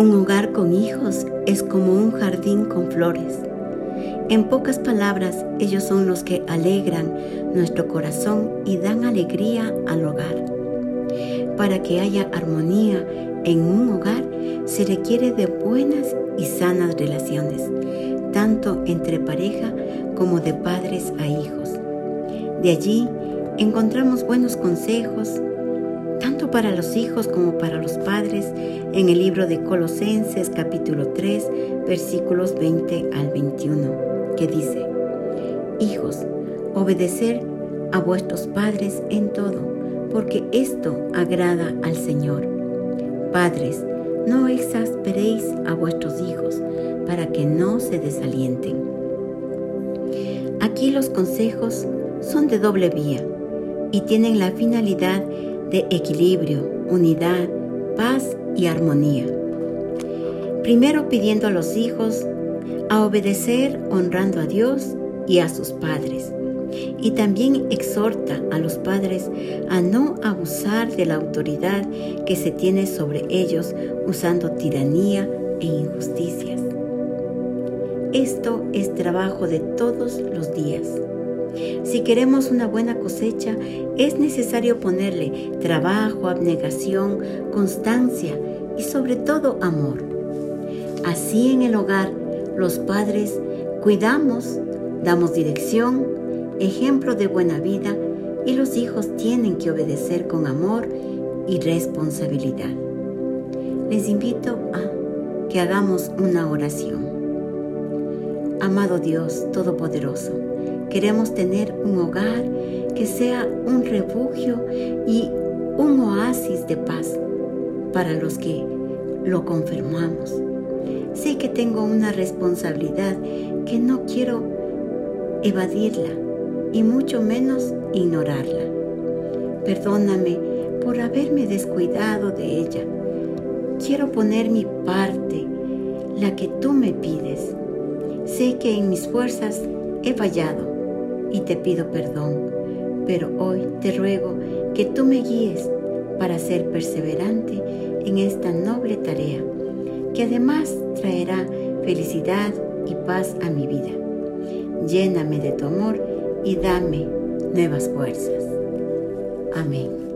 Un hogar con hijos es como un jardín con flores. En pocas palabras, ellos son los que alegran nuestro corazón y dan alegría al hogar. Para que haya armonía en un hogar, se requiere de buenas y sanas relaciones, tanto entre pareja como de padres a hijos. De allí encontramos buenos consejos, para los hijos como para los padres, en el libro de Colosenses capítulo 3, versículos 20 al 21, que dice, Hijos, obedecer a vuestros padres en todo, porque esto agrada al Señor. Padres, no exasperéis a vuestros hijos para que no se desalienten. Aquí los consejos son de doble vía y tienen la finalidad de equilibrio, unidad, paz y armonía. Primero pidiendo a los hijos a obedecer honrando a Dios y a sus padres. Y también exhorta a los padres a no abusar de la autoridad que se tiene sobre ellos usando tiranía e injusticias. Esto es trabajo de todos los días. Si queremos una buena cosecha, es necesario ponerle trabajo, abnegación, constancia y sobre todo amor. Así en el hogar, los padres cuidamos, damos dirección, ejemplo de buena vida y los hijos tienen que obedecer con amor y responsabilidad. Les invito a que hagamos una oración. Amado Dios Todopoderoso, Queremos tener un hogar que sea un refugio y un oasis de paz para los que lo confirmamos. Sé que tengo una responsabilidad que no quiero evadirla y mucho menos ignorarla. Perdóname por haberme descuidado de ella. Quiero poner mi parte, la que tú me pides. Sé que en mis fuerzas he fallado y te pido perdón, pero hoy te ruego que tú me guíes para ser perseverante en esta noble tarea, que además traerá felicidad y paz a mi vida. Lléname de tu amor y dame nuevas fuerzas. Amén.